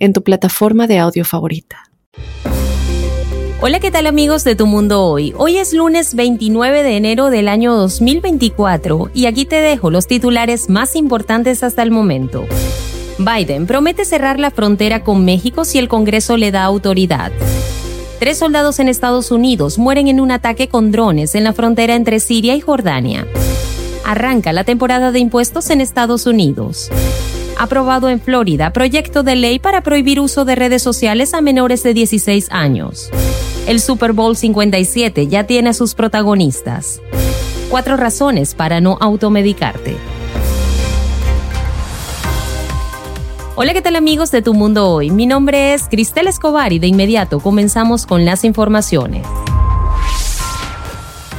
en tu plataforma de audio favorita. Hola, ¿qué tal amigos de Tu Mundo Hoy? Hoy es lunes 29 de enero del año 2024 y aquí te dejo los titulares más importantes hasta el momento. Biden promete cerrar la frontera con México si el Congreso le da autoridad. Tres soldados en Estados Unidos mueren en un ataque con drones en la frontera entre Siria y Jordania. Arranca la temporada de impuestos en Estados Unidos aprobado en Florida proyecto de ley para prohibir uso de redes sociales a menores de 16 años. El Super Bowl 57 ya tiene a sus protagonistas. Cuatro razones para no automedicarte. Hola, ¿qué tal amigos de Tu Mundo Hoy? Mi nombre es Cristel Escobar y de inmediato comenzamos con las informaciones.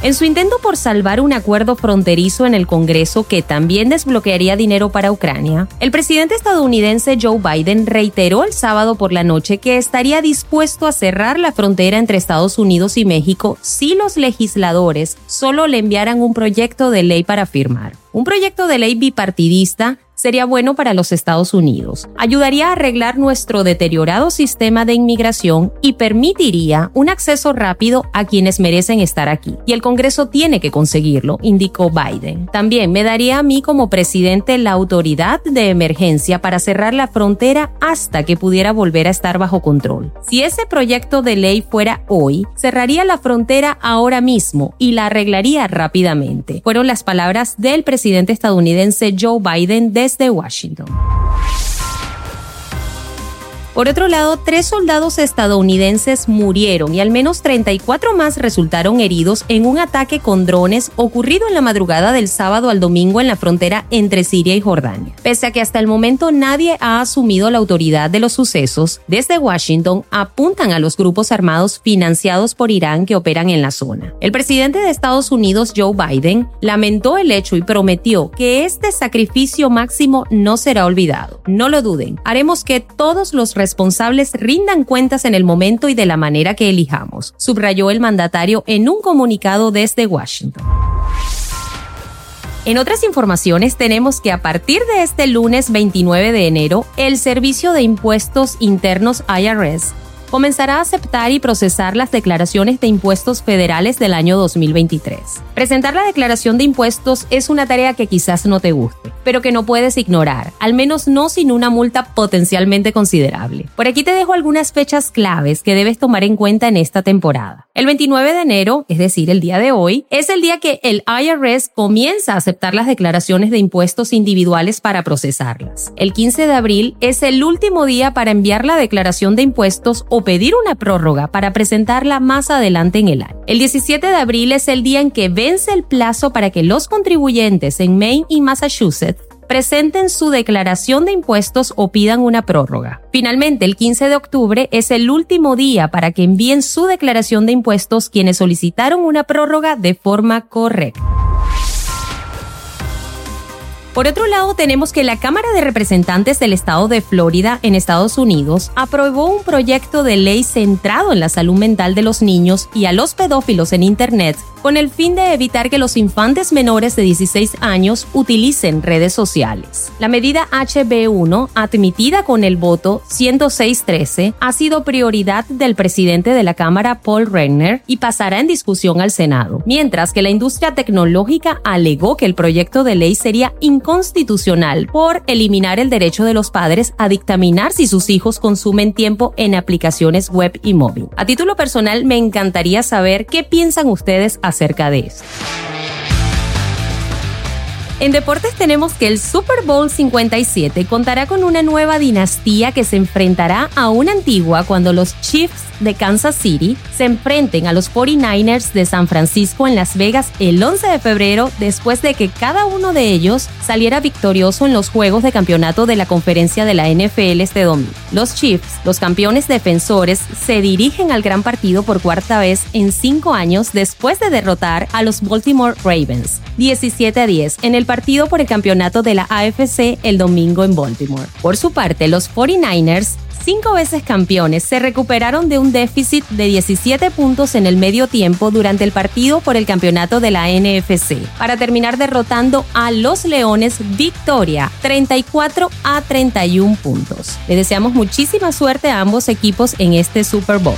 En su intento por salvar un acuerdo fronterizo en el Congreso que también desbloquearía dinero para Ucrania, el presidente estadounidense Joe Biden reiteró el sábado por la noche que estaría dispuesto a cerrar la frontera entre Estados Unidos y México si los legisladores solo le enviaran un proyecto de ley para firmar. Un proyecto de ley bipartidista sería bueno para los Estados Unidos. Ayudaría a arreglar nuestro deteriorado sistema de inmigración y permitiría un acceso rápido a quienes merecen estar aquí. Y el Congreso tiene que conseguirlo, indicó Biden. También me daría a mí como presidente la autoridad de emergencia para cerrar la frontera hasta que pudiera volver a estar bajo control. Si ese proyecto de ley fuera hoy, cerraría la frontera ahora mismo y la arreglaría rápidamente. Fueron las palabras del presidente estadounidense Joe Biden de de Washington. Por otro lado, tres soldados estadounidenses murieron y al menos 34 más resultaron heridos en un ataque con drones ocurrido en la madrugada del sábado al domingo en la frontera entre Siria y Jordania. Pese a que hasta el momento nadie ha asumido la autoridad de los sucesos, desde Washington apuntan a los grupos armados financiados por Irán que operan en la zona. El presidente de Estados Unidos, Joe Biden, lamentó el hecho y prometió que este sacrificio máximo no será olvidado. No lo duden, haremos que todos los responsables rindan cuentas en el momento y de la manera que elijamos, subrayó el mandatario en un comunicado desde Washington. En otras informaciones tenemos que a partir de este lunes 29 de enero, el Servicio de Impuestos Internos IRS comenzará a aceptar y procesar las declaraciones de impuestos federales del año 2023. Presentar la declaración de impuestos es una tarea que quizás no te guste, pero que no puedes ignorar, al menos no sin una multa potencialmente considerable. Por aquí te dejo algunas fechas claves que debes tomar en cuenta en esta temporada. El 29 de enero, es decir, el día de hoy, es el día que el IRS comienza a aceptar las declaraciones de impuestos individuales para procesarlas. El 15 de abril es el último día para enviar la declaración de impuestos o pedir una prórroga para presentarla más adelante en el año. El 17 de abril es el día en que vence el plazo para que los contribuyentes en Maine y Massachusetts presenten su declaración de impuestos o pidan una prórroga. Finalmente, el 15 de octubre es el último día para que envíen su declaración de impuestos quienes solicitaron una prórroga de forma correcta. Por otro lado, tenemos que la Cámara de Representantes del Estado de Florida en Estados Unidos aprobó un proyecto de ley centrado en la salud mental de los niños y a los pedófilos en Internet con el fin de evitar que los infantes menores de 16 años utilicen redes sociales. La medida HB1, admitida con el voto 106-13, ha sido prioridad del presidente de la Cámara, Paul Renner, y pasará en discusión al Senado, mientras que la industria tecnológica alegó que el proyecto de ley sería inconstitucional por eliminar el derecho de los padres a dictaminar si sus hijos consumen tiempo en aplicaciones web y móvil. A título personal, me encantaría saber qué piensan ustedes acerca de esto. En deportes tenemos que el Super Bowl 57 contará con una nueva dinastía que se enfrentará a una antigua cuando los Chiefs de Kansas City se enfrenten a los 49ers de San Francisco en Las Vegas el 11 de febrero después de que cada uno de ellos saliera victorioso en los juegos de campeonato de la conferencia de la NFL este domingo. Los Chiefs, los campeones defensores, se dirigen al gran partido por cuarta vez en cinco años después de derrotar a los Baltimore Ravens 17 a 10 en el partido por el campeonato de la AFC el domingo en Baltimore. Por su parte, los 49ers cinco veces campeones, se recuperaron de un déficit de 17 puntos en el medio tiempo durante el partido por el campeonato de la NFC, para terminar derrotando a los Leones victoria 34 a 31 puntos. Le deseamos muchísima suerte a ambos equipos en este Super Bowl.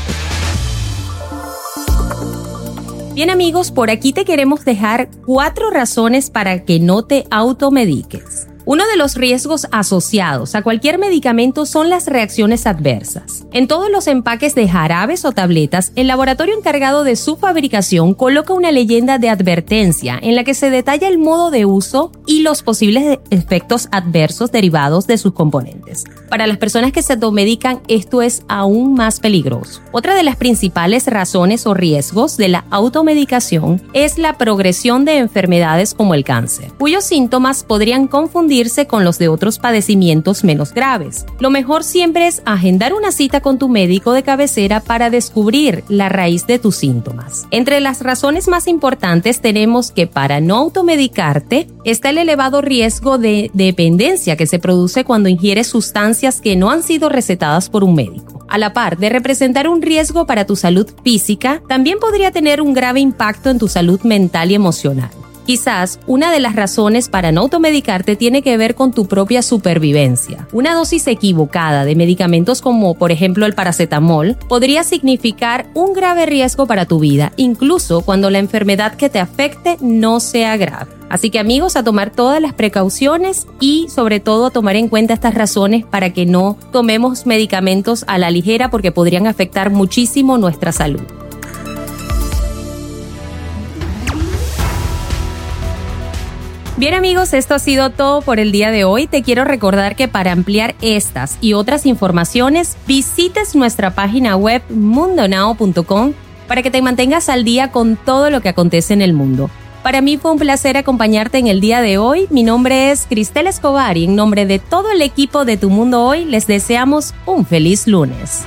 Bien amigos, por aquí te queremos dejar cuatro razones para que no te automediques. Uno de los riesgos asociados a cualquier medicamento son las reacciones adversas. En todos los empaques de jarabes o tabletas, el laboratorio encargado de su fabricación coloca una leyenda de advertencia en la que se detalla el modo de uso y los posibles efectos adversos derivados de sus componentes. Para las personas que se automedican, esto es aún más peligroso. Otra de las principales razones o riesgos de la automedicación es la progresión de enfermedades como el cáncer, cuyos síntomas podrían confundir con los de otros padecimientos menos graves. Lo mejor siempre es agendar una cita con tu médico de cabecera para descubrir la raíz de tus síntomas. Entre las razones más importantes tenemos que para no automedicarte está el elevado riesgo de dependencia que se produce cuando ingieres sustancias que no han sido recetadas por un médico. A la par de representar un riesgo para tu salud física, también podría tener un grave impacto en tu salud mental y emocional. Quizás una de las razones para no automedicarte tiene que ver con tu propia supervivencia. Una dosis equivocada de medicamentos como por ejemplo el paracetamol podría significar un grave riesgo para tu vida, incluso cuando la enfermedad que te afecte no sea grave. Así que amigos, a tomar todas las precauciones y sobre todo a tomar en cuenta estas razones para que no tomemos medicamentos a la ligera porque podrían afectar muchísimo nuestra salud. Bien amigos, esto ha sido todo por el día de hoy. Te quiero recordar que para ampliar estas y otras informaciones visites nuestra página web mundonao.com para que te mantengas al día con todo lo que acontece en el mundo. Para mí fue un placer acompañarte en el día de hoy. Mi nombre es Cristel Escobar y en nombre de todo el equipo de Tu Mundo Hoy les deseamos un feliz lunes.